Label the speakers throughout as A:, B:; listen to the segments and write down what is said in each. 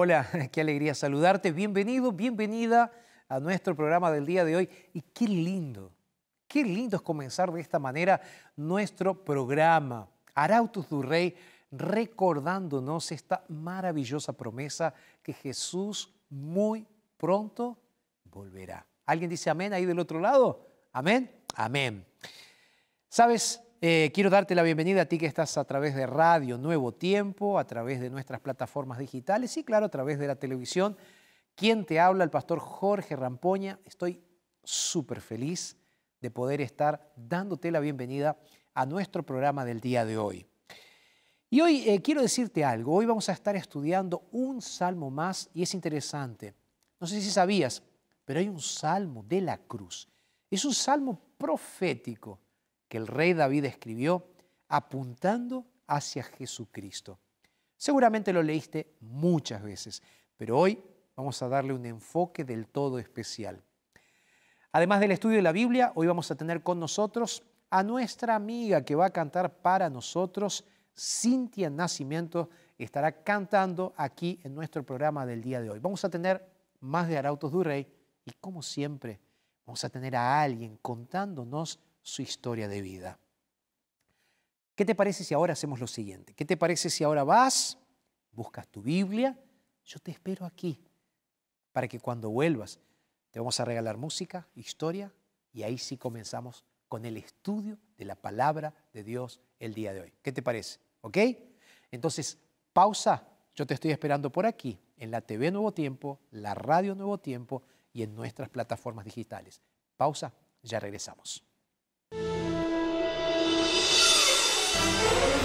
A: Hola, qué alegría saludarte. Bienvenido, bienvenida a nuestro programa del día de hoy. Y qué lindo, qué lindo es comenzar de esta manera nuestro programa. Arautos du Rey, recordándonos esta maravillosa promesa que Jesús muy pronto volverá. ¿Alguien dice amén ahí del otro lado? Amén, amén. Sabes, Eh, quiero darte la bienvenida a ti que estás a través de Radio Nuevo Tiempo, a través de nuestras plataformas digitales y claro, a través de la televisión. ¿Quién te habla? El pastor Jorge Rampoña. Estoy súper feliz de poder estar dándote la bienvenida a nuestro programa del día de hoy. Y hoy eh, quiero decirte algo. Hoy vamos a estar estudiando un salmo más y es interesante. No sé si sabías, pero hay un salmo de la cruz. Es un salmo profético que el rey David escribió apuntando hacia Jesucristo. Seguramente lo leíste muchas veces, pero hoy vamos a darle un enfoque del todo especial. Además del estudio de la Biblia, hoy vamos a tener con nosotros a nuestra amiga que va a cantar para nosotros, Cintia Nacimiento, estará cantando aquí en nuestro programa del día de hoy. Vamos a tener más de Arautos du Rey y como siempre vamos a tener a alguien contándonos su historia de vida. ¿Qué te parece si ahora hacemos lo siguiente? ¿Qué te parece si ahora vas, buscas tu Biblia? Yo te espero aquí para que cuando vuelvas te vamos a regalar música, historia y ahí sí comenzamos con el estudio de la palabra de Dios el día de hoy. ¿Qué te parece? ¿Ok? Entonces, pausa. Yo te estoy esperando por aquí, en la TV Nuevo Tiempo, la Radio Nuevo Tiempo y en nuestras plataformas digitales. Pausa, ya regresamos.
B: Yeah.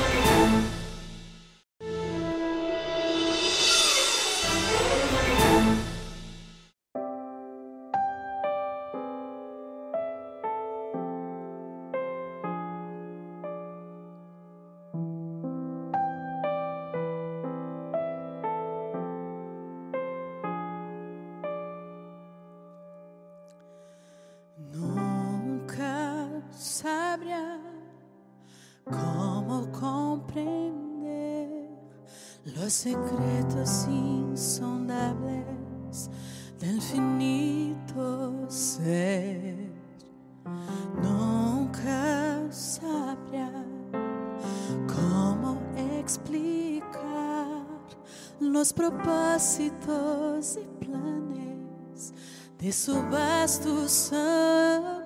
B: Planes de su vasto saber.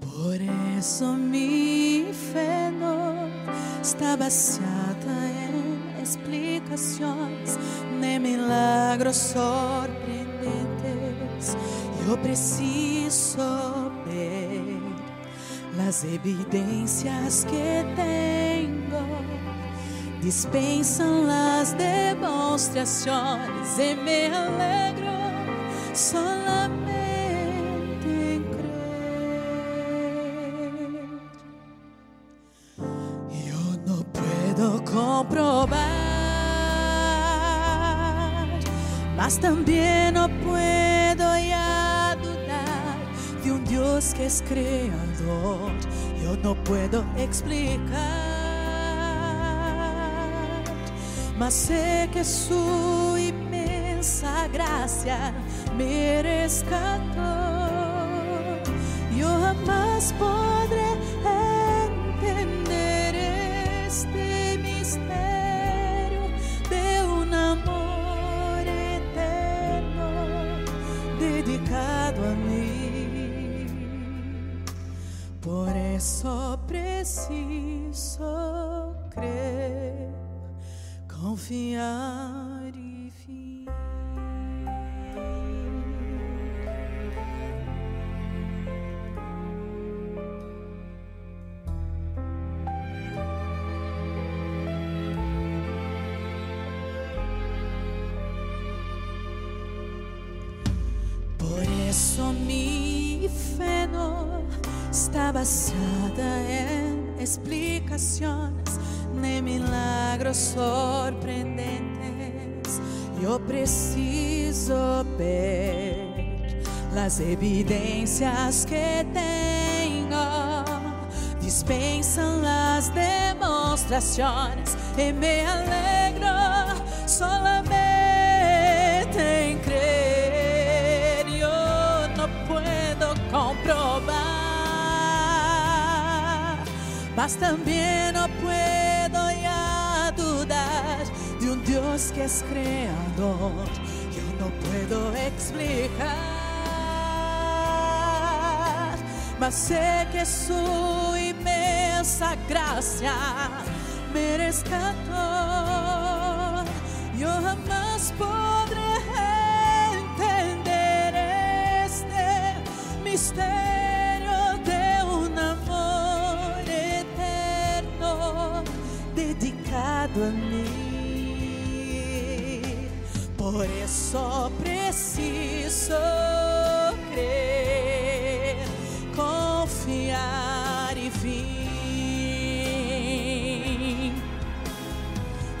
B: Por eso mi fe no está baseada en explicaciones de milagros sorprendentes. Yo preciso ver las evidencias que tengo dispensan las demostraciones y me alegro solamente en creer. Yo no puedo comprobar, mas también no puedo ya dudar de un Dios que es creador. Yo no puedo explicar mas sé que su inmensa gracia me rescató. Yo jamás podré mi fe no está basada en explicaciones de milagros sorprendentes. Yo preciso ver las evidencias que tengo. Dispensan las demostraciones y me alegro solamente mas también no puedo dudar de un Dios que es creador. Yo no puedo explicar, mas sé que su inmensa gracia me rescató. Dedicado a mí. Por eso preciso creer, confiar y fin.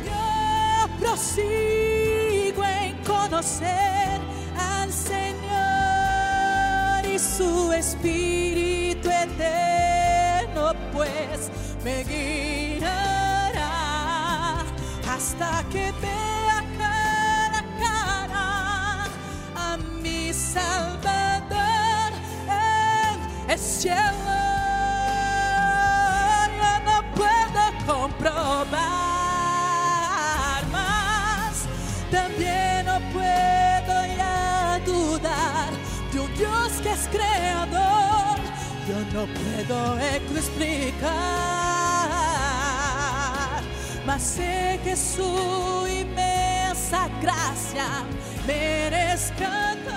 B: Yo prosigo en conocer al Señor y su Espíritu eterno, pues me guiará hasta que vea cara a cara a mi Salvador en el cielo. Yo no puedo comprobar más, también no puedo ya dudar de un Dios que es creador. Yo no puedo explicar, mas sé que su inmensa gracia me rescató.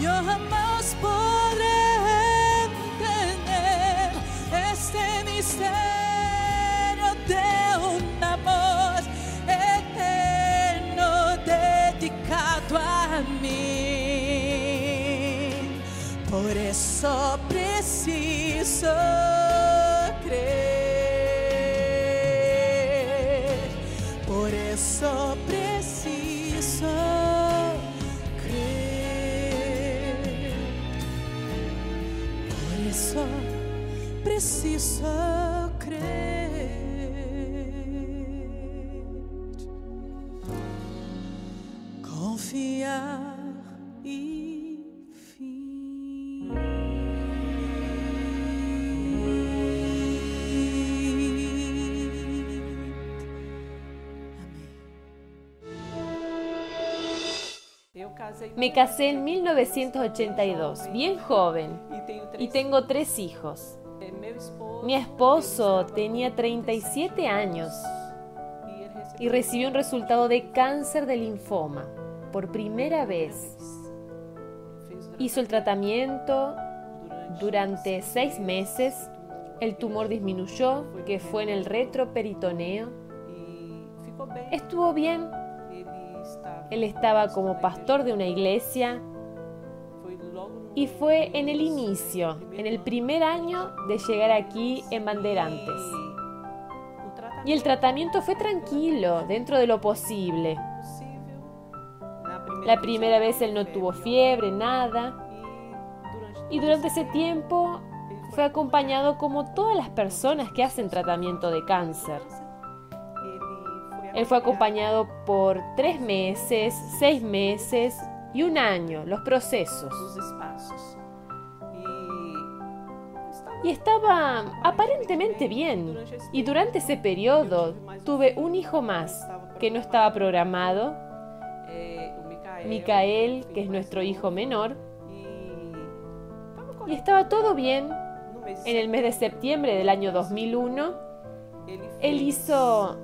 B: Yo jamás entender este misterio de un amor eterno dedicado a mí. Por eso preciso
C: Me casé en 1982, bien joven, y tengo tres hijos. Mi esposo tenía 37 años y recibió un resultado de cáncer de linfoma por primera vez. Hizo el tratamiento durante seis meses. El tumor disminuyó, que fue en el retroperitoneo. Estuvo bien. Él estaba como pastor de una iglesia y fue en el inicio, en el primer año de llegar aquí en Banderantes. Y el tratamiento fue tranquilo, dentro de lo posible. La primera vez él no tuvo fiebre, nada. Y durante ese tiempo fue acompañado como todas las personas que hacen tratamiento de cáncer. Él fue acompañado por tres meses, seis meses y un año, los procesos. Y estaba aparentemente bien. Y durante ese periodo tuve un hijo más que no estaba programado, Micael, que es nuestro hijo menor. Y estaba todo bien. En el mes de septiembre del año 2001, él hizo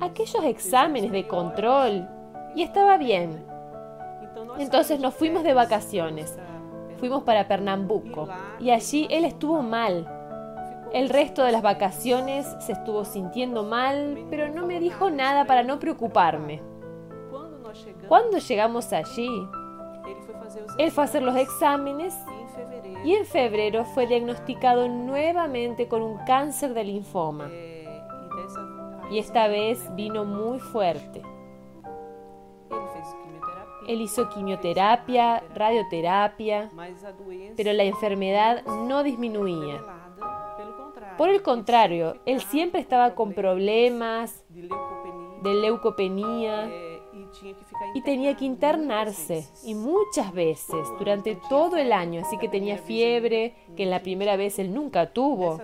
C: aquellos exámenes de control y estaba bien. Entonces nos fuimos de vacaciones. Fuimos para Pernambuco y allí él estuvo mal. El resto de las vacaciones se estuvo sintiendo mal, pero no me dijo nada para no preocuparme. Cuando llegamos allí, él fue a hacer los exámenes y en febrero fue diagnosticado nuevamente con un cáncer de linfoma. Y esta vez vino muy fuerte. Él hizo quimioterapia, radioterapia, pero la enfermedad no disminuía. Por el contrario, él siempre estaba con problemas de leucopenia y tenía que internarse y muchas veces durante todo el año, así que tenía fiebre, que en la primera vez él nunca tuvo,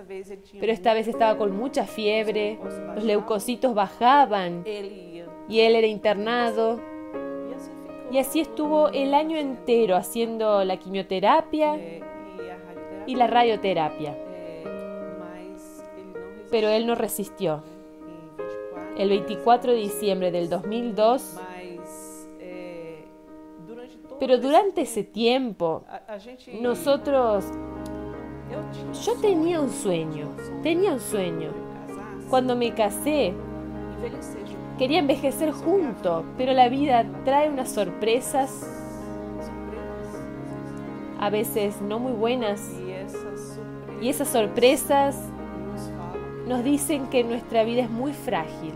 C: pero esta vez estaba con mucha fiebre, los leucocitos bajaban y él era internado. Y así estuvo el año entero haciendo la quimioterapia y la radioterapia. Pero él no resistió. El 24 de diciembre del 2002, pero durante ese tiempo, nosotros... Yo tenía un sueño, tenía un sueño. Cuando me casé, Quería envejecer junto, pero la vida trae unas sorpresas, a veces no muy buenas, y esas sorpresas nos dicen que nuestra vida es muy frágil,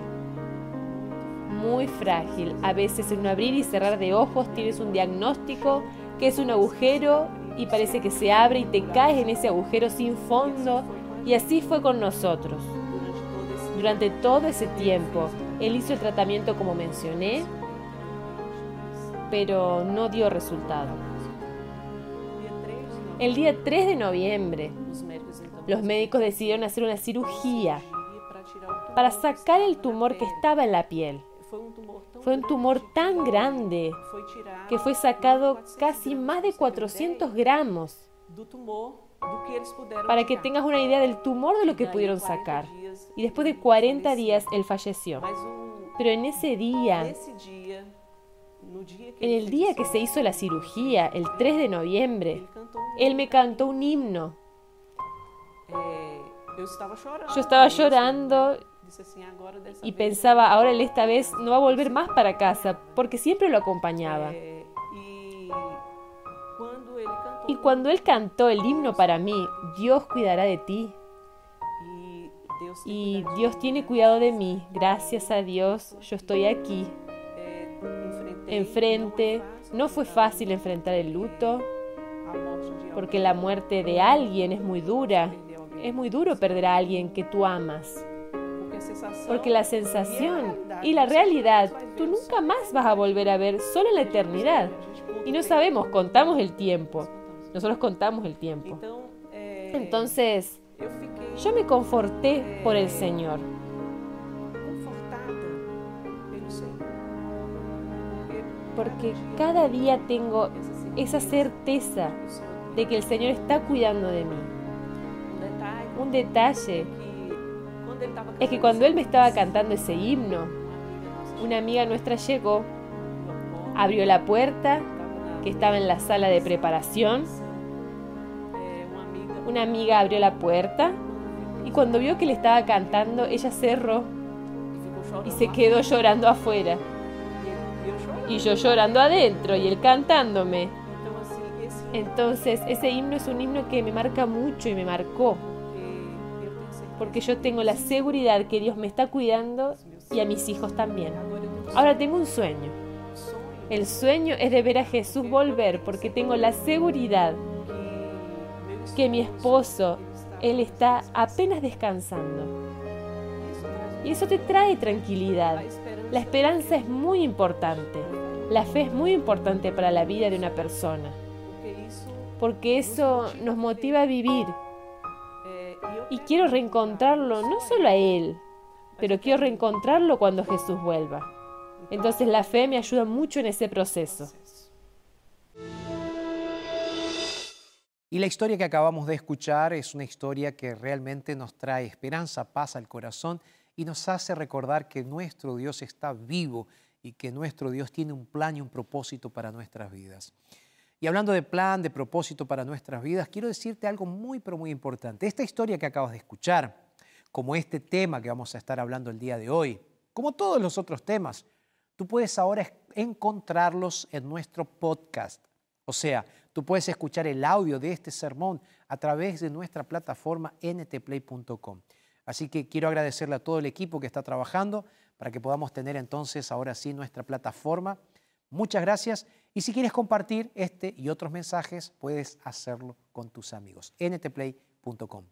C: muy frágil. A veces en un abrir y cerrar de ojos tienes un diagnóstico que es un agujero y parece que se abre y te caes en ese agujero sin fondo. Y así fue con nosotros. Durante todo ese tiempo él hizo el tratamiento como mencioné, pero no dio resultado. El día 3 de noviembre, los médicos decidieron hacer una cirugía para sacar el tumor que estaba en la piel. Fue un tumor tan grande que fue sacado casi más de 400 gramos para que tengas una idea del tumor de lo que pudieron sacar. Y después de 40 días él falleció. Pero en ese día, en el día que se hizo la cirugía, el 3 de noviembre, él me cantó un himno. Yo estaba llorando y pensaba, ahora él esta vez no va a volver más para casa, porque siempre lo acompañaba. Y cuando él cantó el himno para mí, Dios cuidará de ti. Y Dios tiene cuidado de mí. Gracias a Dios, yo estoy aquí. Enfrente. No fue fácil enfrentar el luto, porque la muerte de alguien es muy dura. Es muy duro perder a alguien que tú amas. Porque la sensación y la realidad, tú nunca más vas a volver a ver, solo en la eternidad. Y no sabemos, contamos el tiempo. Nosotros contamos el tiempo. Entonces, yo me conforté por el Señor. porque cada día tengo esa certeza de que el Señor está cuidando de mí. Un detalle es que cuando Él me estaba cantando ese himno, una amiga nuestra llegó, abrió la puerta que estaba en la sala de preparación. Una amiga abrió la puerta y cuando vio que le estaba cantando, ella cerró y se quedó llorando afuera. Y yo llorando adentro y él cantándome. Entonces, ese himno es un himno que me marca mucho y me marcó. Porque yo tengo la seguridad que Dios me está cuidando y a mis hijos también. Ahora tengo un sueño. El sueño es de ver a Jesús volver porque tengo la seguridad que mi esposo, él está apenas descansando. Y eso te trae tranquilidad. La esperanza es muy importante. La fe es muy importante para la vida de una persona. Porque eso nos motiva a vivir. Y quiero reencontrarlo no solo a Él, pero quiero reencontrarlo cuando Jesús vuelva. Entonces la fe me ayuda mucho en ese proceso.
A: Y la historia que acabamos de escuchar es una historia que realmente nos trae esperanza, paz al corazón y nos hace recordar que nuestro Dios está vivo y que nuestro Dios tiene un plan y un propósito para nuestras vidas. Y hablando de plan, de propósito para nuestras vidas, quiero decirte algo muy, pero muy importante. Esta historia que acabas de escuchar, como este tema que vamos a estar hablando el día de hoy, como todos los otros temas, tú puedes ahora encontrarlos en nuestro podcast. O sea, tú puedes escuchar el audio de este sermón a través de nuestra plataforma ntplay.com. Así que quiero agradecerle a todo el equipo que está trabajando para que podamos tener entonces ahora sí nuestra plataforma. Muchas gracias y si quieres compartir este y otros mensajes puedes hacerlo con tus amigos. ntplay.com.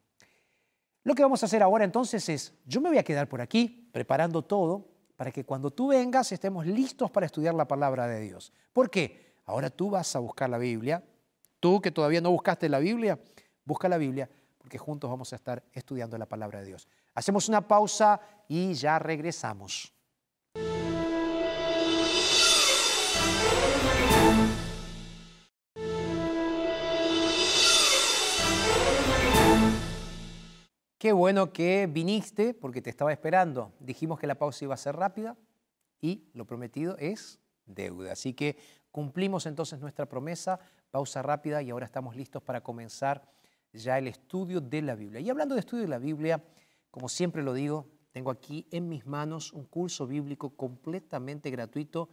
A: Lo que vamos a hacer ahora entonces es, yo me voy a quedar por aquí preparando todo para que cuando tú vengas estemos listos para estudiar la palabra de Dios. ¿Por qué? Ahora tú vas a buscar la Biblia. Tú que todavía no buscaste la Biblia, busca la Biblia porque juntos vamos a estar estudiando la palabra de Dios. Hacemos una pausa y ya regresamos. Qué bueno que viniste porque te estaba esperando. Dijimos que la pausa iba a ser rápida y lo prometido es deuda. Así que cumplimos entonces nuestra promesa, pausa rápida y ahora estamos listos para comenzar ya el estudio de la Biblia. Y hablando de estudio de la Biblia, como siempre lo digo, tengo aquí en mis manos un curso bíblico completamente gratuito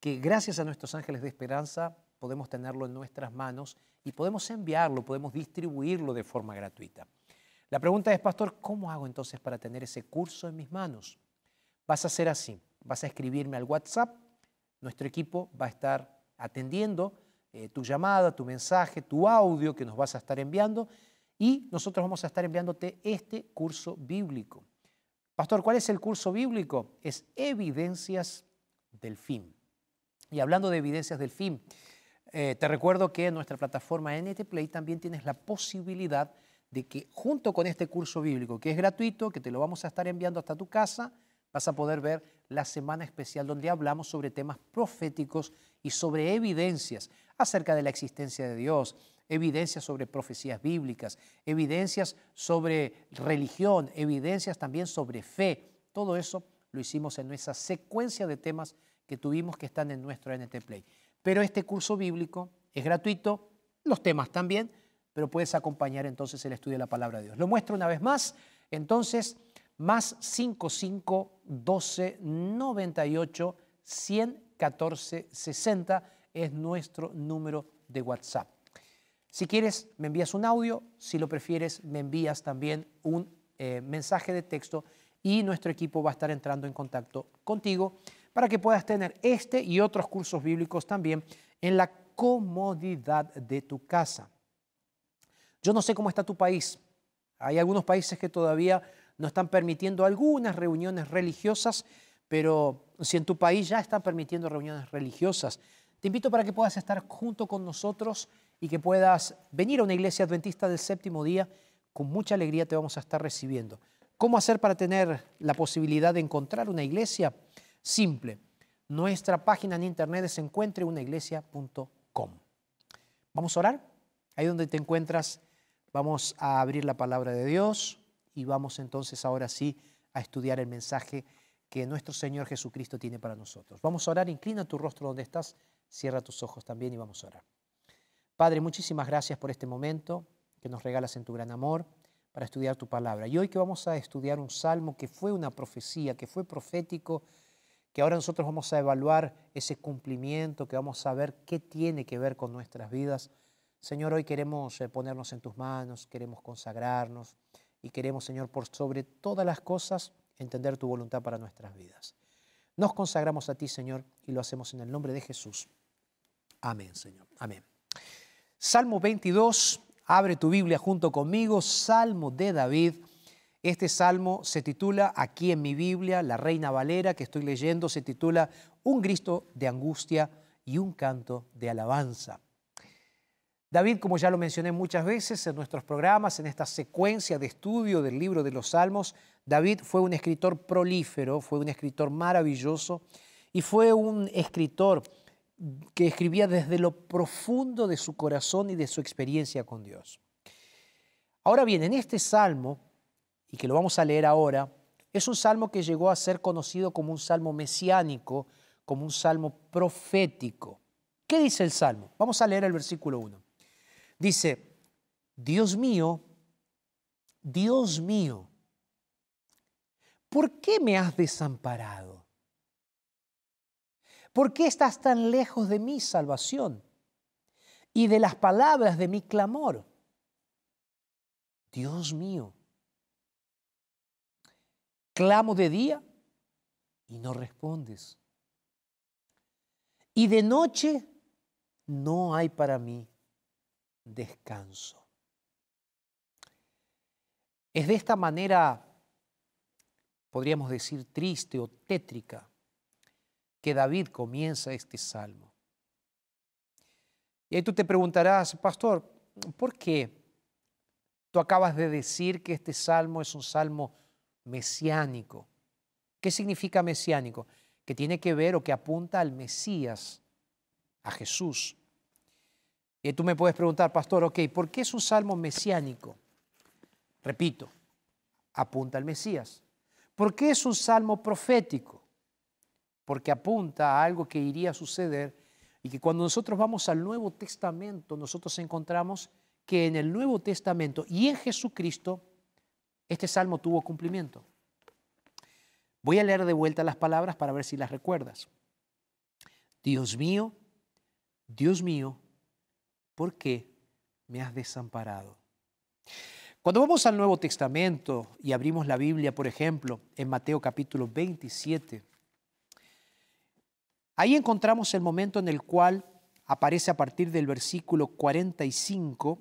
A: que gracias a nuestros ángeles de esperanza podemos tenerlo en nuestras manos y podemos enviarlo, podemos distribuirlo de forma gratuita. La pregunta es, pastor, ¿cómo hago entonces para tener ese curso en mis manos? Vas a hacer así, vas a escribirme al WhatsApp, nuestro equipo va a estar atendiendo eh, tu llamada, tu mensaje, tu audio que nos vas a estar enviando y nosotros vamos a estar enviándote este curso bíblico. Pastor, ¿cuál es el curso bíblico? Es Evidencias del Fin. Y hablando de evidencias del fin, eh, te recuerdo que en nuestra plataforma NT Play también tienes la posibilidad de que junto con este curso bíblico, que es gratuito, que te lo vamos a estar enviando hasta tu casa, vas a poder ver la semana especial donde hablamos sobre temas proféticos y sobre evidencias acerca de la existencia de Dios, evidencias sobre profecías bíblicas, evidencias sobre religión, evidencias también sobre fe. Todo eso lo hicimos en esa secuencia de temas que tuvimos que están en nuestro NT Play. Pero este curso bíblico es gratuito, los temas también, pero puedes acompañar entonces el estudio de la palabra de Dios. Lo muestro una vez más, entonces, más 55 12 98 114 60 es nuestro número de WhatsApp. Si quieres, me envías un audio, si lo prefieres, me envías también un eh, mensaje de texto y nuestro equipo va a estar entrando en contacto contigo para que puedas tener este y otros cursos bíblicos también en la comodidad de tu casa. Yo no sé cómo está tu país. Hay algunos países que todavía no están permitiendo algunas reuniones religiosas, pero si en tu país ya están permitiendo reuniones religiosas, te invito para que puedas estar junto con nosotros y que puedas venir a una iglesia adventista del séptimo día. Con mucha alegría te vamos a estar recibiendo. ¿Cómo hacer para tener la posibilidad de encontrar una iglesia? Simple. Nuestra página en internet es encuentreunaiglesia.com. Vamos a orar. Ahí donde te encuentras, vamos a abrir la palabra de Dios y vamos entonces ahora sí a estudiar el mensaje que nuestro Señor Jesucristo tiene para nosotros. Vamos a orar, inclina tu rostro donde estás, cierra tus ojos también y vamos a orar. Padre, muchísimas gracias por este momento que nos regalas en tu gran amor para estudiar tu palabra. Y hoy que vamos a estudiar un salmo que fue una profecía, que fue profético, que ahora nosotros vamos a evaluar ese cumplimiento, que vamos a ver qué tiene que ver con nuestras vidas. Señor, hoy queremos eh, ponernos en tus manos, queremos consagrarnos y queremos, Señor, por sobre todas las cosas, entender tu voluntad para nuestras vidas. Nos consagramos a ti, Señor, y lo hacemos en el nombre de Jesús. Amén, Señor. Amén. Salmo 22, abre tu Biblia junto conmigo, Salmo de David. Este salmo se titula, aquí en mi Biblia, la Reina Valera que estoy leyendo, se titula Un grito de angustia y un canto de alabanza. David, como ya lo mencioné muchas veces en nuestros programas, en esta secuencia de estudio del libro de los Salmos, David fue un escritor prolífero, fue un escritor maravilloso y fue un escritor que escribía desde lo profundo de su corazón y de su experiencia con Dios. Ahora bien, en este salmo, y que lo vamos a leer ahora, es un salmo que llegó a ser conocido como un salmo mesiánico, como un salmo profético. ¿Qué dice el salmo? Vamos a leer el versículo 1. Dice, Dios mío, Dios mío, ¿por qué me has desamparado? ¿Por qué estás tan lejos de mi salvación y de las palabras de mi clamor? Dios mío, clamo de día y no respondes. Y de noche no hay para mí descanso. Es de esta manera, podríamos decir, triste o tétrica, que David comienza este salmo. Y ahí tú te preguntarás, pastor, ¿por qué tú acabas de decir que este salmo es un salmo mesiánico? ¿Qué significa mesiánico? Que tiene que ver o que apunta al Mesías, a Jesús. Tú me puedes preguntar, pastor, ok, ¿por qué es un salmo mesiánico? Repito, apunta al Mesías. ¿Por qué es un salmo profético? Porque apunta a algo que iría a suceder y que cuando nosotros vamos al Nuevo Testamento, nosotros encontramos que en el Nuevo Testamento y en Jesucristo, este salmo tuvo cumplimiento. Voy a leer de vuelta las palabras para ver si las recuerdas. Dios mío, Dios mío, ¿por qué me has desamparado? Cuando vamos al Nuevo Testamento y abrimos la Biblia, por ejemplo, en Mateo capítulo 27, ahí encontramos el momento en el cual aparece a partir del versículo 45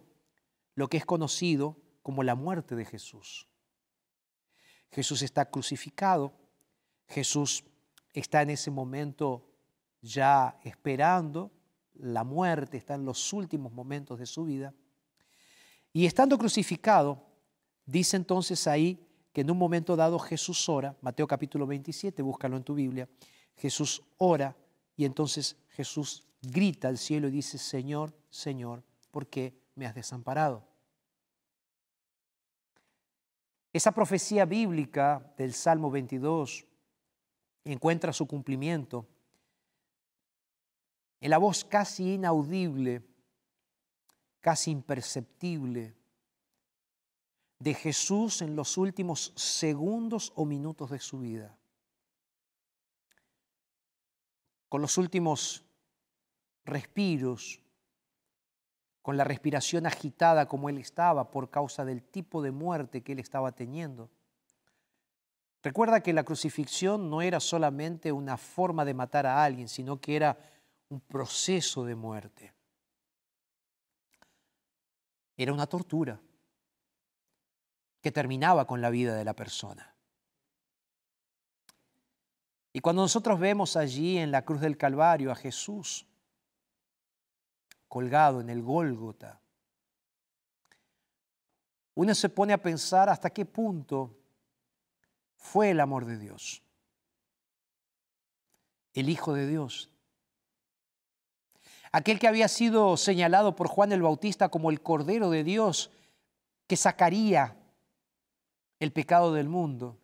A: lo que es conocido como la muerte de Jesús. Jesús está crucificado, Jesús está en ese momento ya esperando la muerte, está en los últimos momentos de su vida. Y estando crucificado, dice entonces ahí que en un momento dado Jesús ora, Mateo capítulo 27, búscalo en tu Biblia, Jesús ora y entonces Jesús grita al cielo y dice, Señor, Señor, ¿por qué me has desamparado? Esa profecía bíblica del Salmo 22 encuentra su cumplimiento en la voz casi inaudible, casi imperceptible de Jesús en los últimos segundos o minutos de su vida. Con los últimos respiros, con la respiración agitada como él estaba por causa del tipo de muerte que él estaba teniendo. Recuerda que la crucifixión no era solamente una forma de matar a alguien, sino que era un proceso de muerte. Era una tortura que terminaba con la vida de la persona. Y cuando nosotros vemos allí en la cruz del Calvario a Jesús colgado en el Gólgota, uno se pone a pensar hasta qué punto fue el amor de Dios. el Hijo de Dios. Aquel que había sido señalado por Juan el Bautista como el Cordero de Dios que sacaría el pecado del mundo.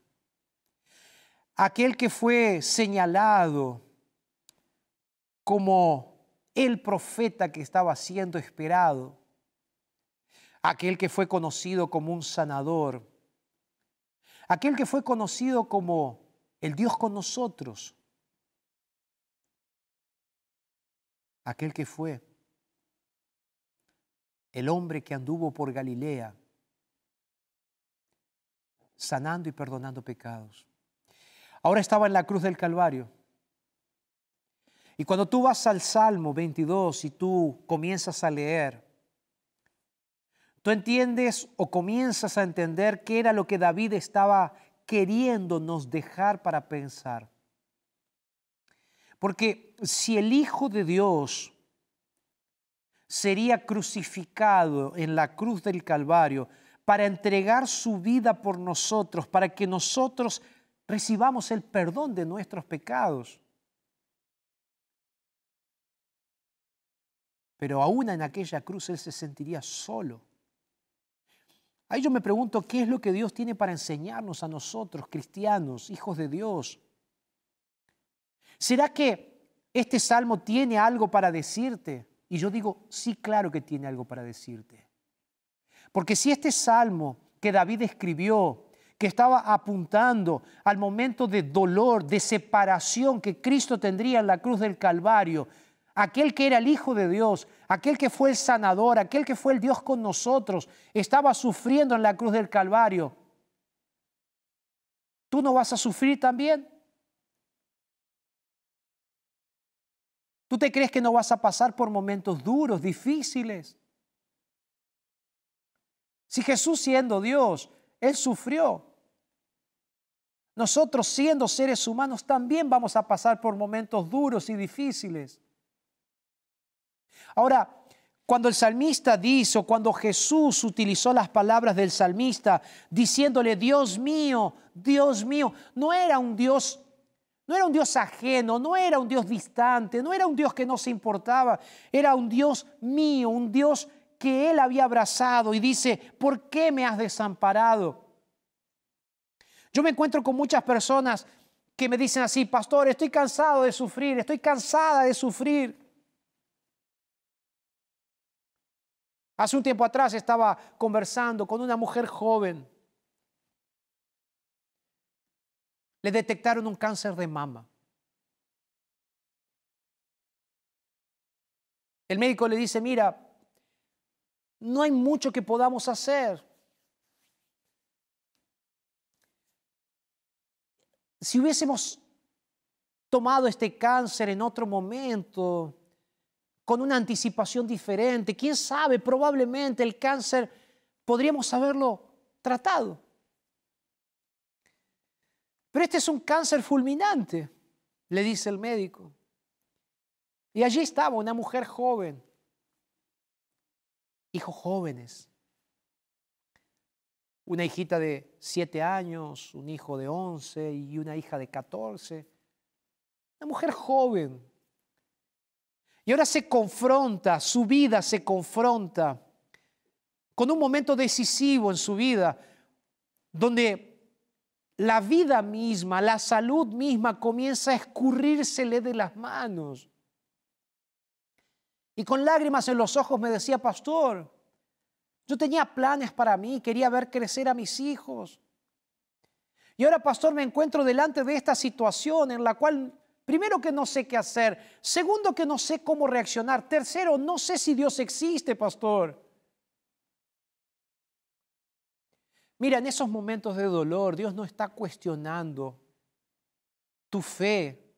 A: Aquel que fue señalado como el profeta que estaba siendo esperado. Aquel que fue conocido como un sanador. Aquel que fue conocido como el Dios con nosotros. Aquel que fue el hombre que anduvo por Galilea sanando y perdonando pecados. Ahora estaba en la cruz del Calvario. Y cuando tú vas al Salmo 22 y tú comienzas a leer, tú entiendes o comienzas a entender qué era lo que David estaba queriéndonos dejar para pensar. Porque si el Hijo de Dios sería crucificado en la cruz del Calvario, para entregar su vida por nosotros, para que nosotros recibamos el perdón de nuestros pecados. Pero aún en aquella cruz Él se sentiría solo. Ahí yo me pregunto, ¿qué es lo que Dios tiene para enseñarnos a nosotros, cristianos, hijos de Dios? ¿Será que este salmo tiene algo para decirte? Y yo digo, sí, claro que tiene algo para decirte. Porque si este salmo que David escribió, que estaba apuntando al momento de dolor, de separación que Cristo tendría en la cruz del Calvario, aquel que era el Hijo de Dios, aquel que fue el sanador, aquel que fue el Dios con nosotros, estaba sufriendo en la cruz del Calvario. ¿Tú no vas a sufrir también? ¿Tú te crees que no vas a pasar por momentos duros, difíciles? Si Jesús siendo Dios, Él sufrió. Nosotros siendo seres humanos también vamos a pasar por momentos duros y difíciles. Ahora, cuando el salmista dice, o cuando Jesús utilizó las palabras del salmista diciéndole, Dios mío, Dios mío, no era un Dios, no era un Dios ajeno, no era un Dios distante, no era un Dios que no se importaba, era un Dios mío, un Dios que él había abrazado y dice, ¿por qué me has desamparado? Yo me encuentro con muchas personas que me dicen así, pastor, estoy cansado de sufrir, estoy cansada de sufrir. Hace un tiempo atrás estaba conversando con una mujer joven. Le detectaron un cáncer de mama. El médico le dice, mira, no hay mucho que podamos hacer. Si hubiésemos tomado este cáncer en otro momento, con una anticipación diferente, quién sabe, probablemente el cáncer podríamos haberlo tratado. Pero este es un cáncer fulminante, le dice el médico. Y allí estaba una mujer joven, hijos jóvenes. Una hijita de siete años, un hijo de once y una hija de catorce. Una mujer joven. Y ahora se confronta, su vida se confronta con un momento decisivo en su vida, donde la vida misma, la salud misma comienza a escurrírsele de las manos. Y con lágrimas en los ojos me decía, pastor, yo tenía planes para mí, quería ver crecer a mis hijos. Y ahora, pastor, me encuentro delante de esta situación en la cual, primero que no sé qué hacer, segundo que no sé cómo reaccionar, tercero, no sé si Dios existe, pastor. Mira, en esos momentos de dolor, Dios no está cuestionando tu fe,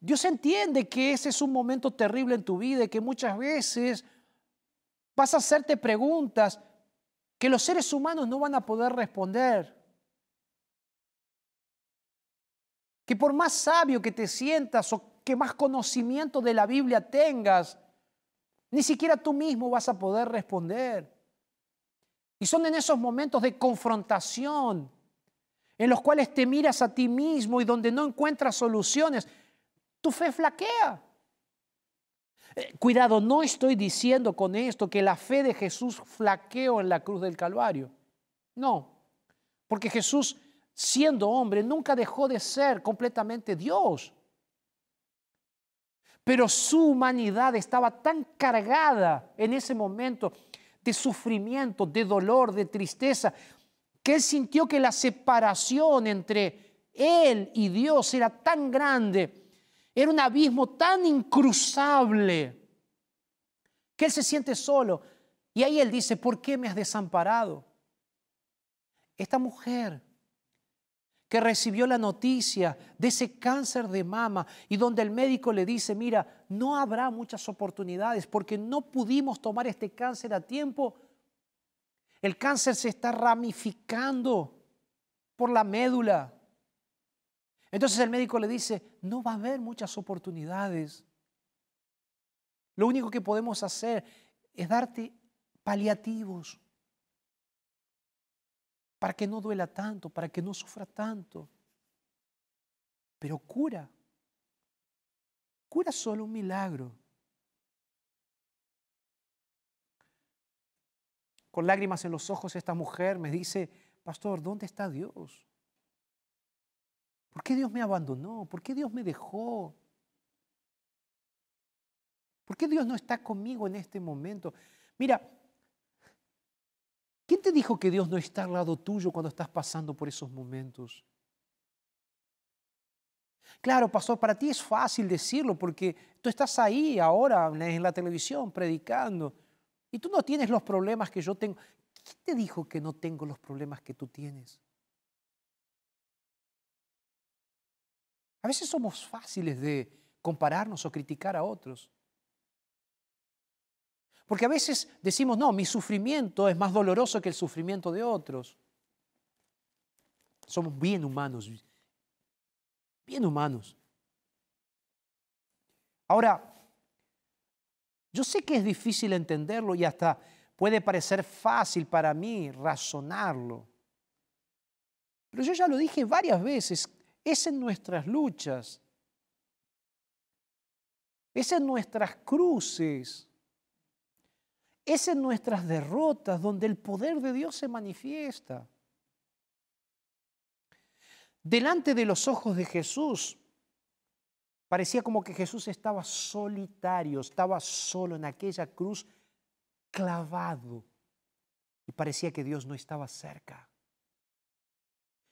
A: Dios entiende que ese es un momento terrible en tu vida y que muchas veces vas a hacerte preguntas que los seres humanos no van a poder responder. Que por más sabio que te sientas o que más conocimiento de la Biblia tengas, ni siquiera tú mismo vas a poder responder. Y son en esos momentos de confrontación en los cuales te miras a ti mismo y donde no encuentras soluciones, tu fe flaquea. Eh, cuidado, no estoy diciendo con esto que la fe de Jesús flaqueó en la cruz del Calvario. No, porque Jesús, siendo hombre, nunca dejó de ser completamente Dios. Pero su humanidad estaba tan cargada en ese momento de sufrimiento, de dolor, de tristeza, que él sintió que la separación entre él y Dios era tan grande era un abismo tan incruzable que él se siente solo. Y ahí él dice, ¿por qué me has desamparado? Esta mujer que recibió la noticia de ese cáncer de mama y donde el médico le dice, mira, no habrá muchas oportunidades porque no pudimos tomar este cáncer a tiempo. El cáncer se está ramificando por la médula. Entonces el médico le dice, no va a haber muchas oportunidades. Lo único que podemos hacer es darte paliativos para que no duela tanto, para que no sufra tanto. Pero cura. Cura solo un milagro. Con lágrimas en los ojos esta mujer me dice, pastor, ¿dónde está Dios? ¿Por qué Dios me abandonó? ¿Por qué Dios me dejó? ¿Por qué Dios no está conmigo en este momento? Mira, ¿quién te dijo que Dios no está al lado tuyo cuando estás pasando por esos momentos? Claro, pastor, para ti es fácil decirlo porque tú estás ahí ahora en la televisión predicando y tú no tienes los problemas que yo tengo. ¿Quién te dijo que no tengo los problemas que tú tienes? A veces somos fáciles de compararnos o criticar a otros. Porque a veces decimos, no, mi sufrimiento es más doloroso que el sufrimiento de otros. Somos bien humanos, bien humanos. Ahora, yo sé que es difícil entenderlo y hasta puede parecer fácil para mí razonarlo. Pero yo ya lo dije varias veces, es en nuestras luchas, es en nuestras cruces, es en nuestras derrotas donde el poder de Dios se manifiesta. Delante de los ojos de Jesús, parecía como que Jesús estaba solitario, estaba solo en aquella cruz, clavado, y parecía que Dios no estaba cerca.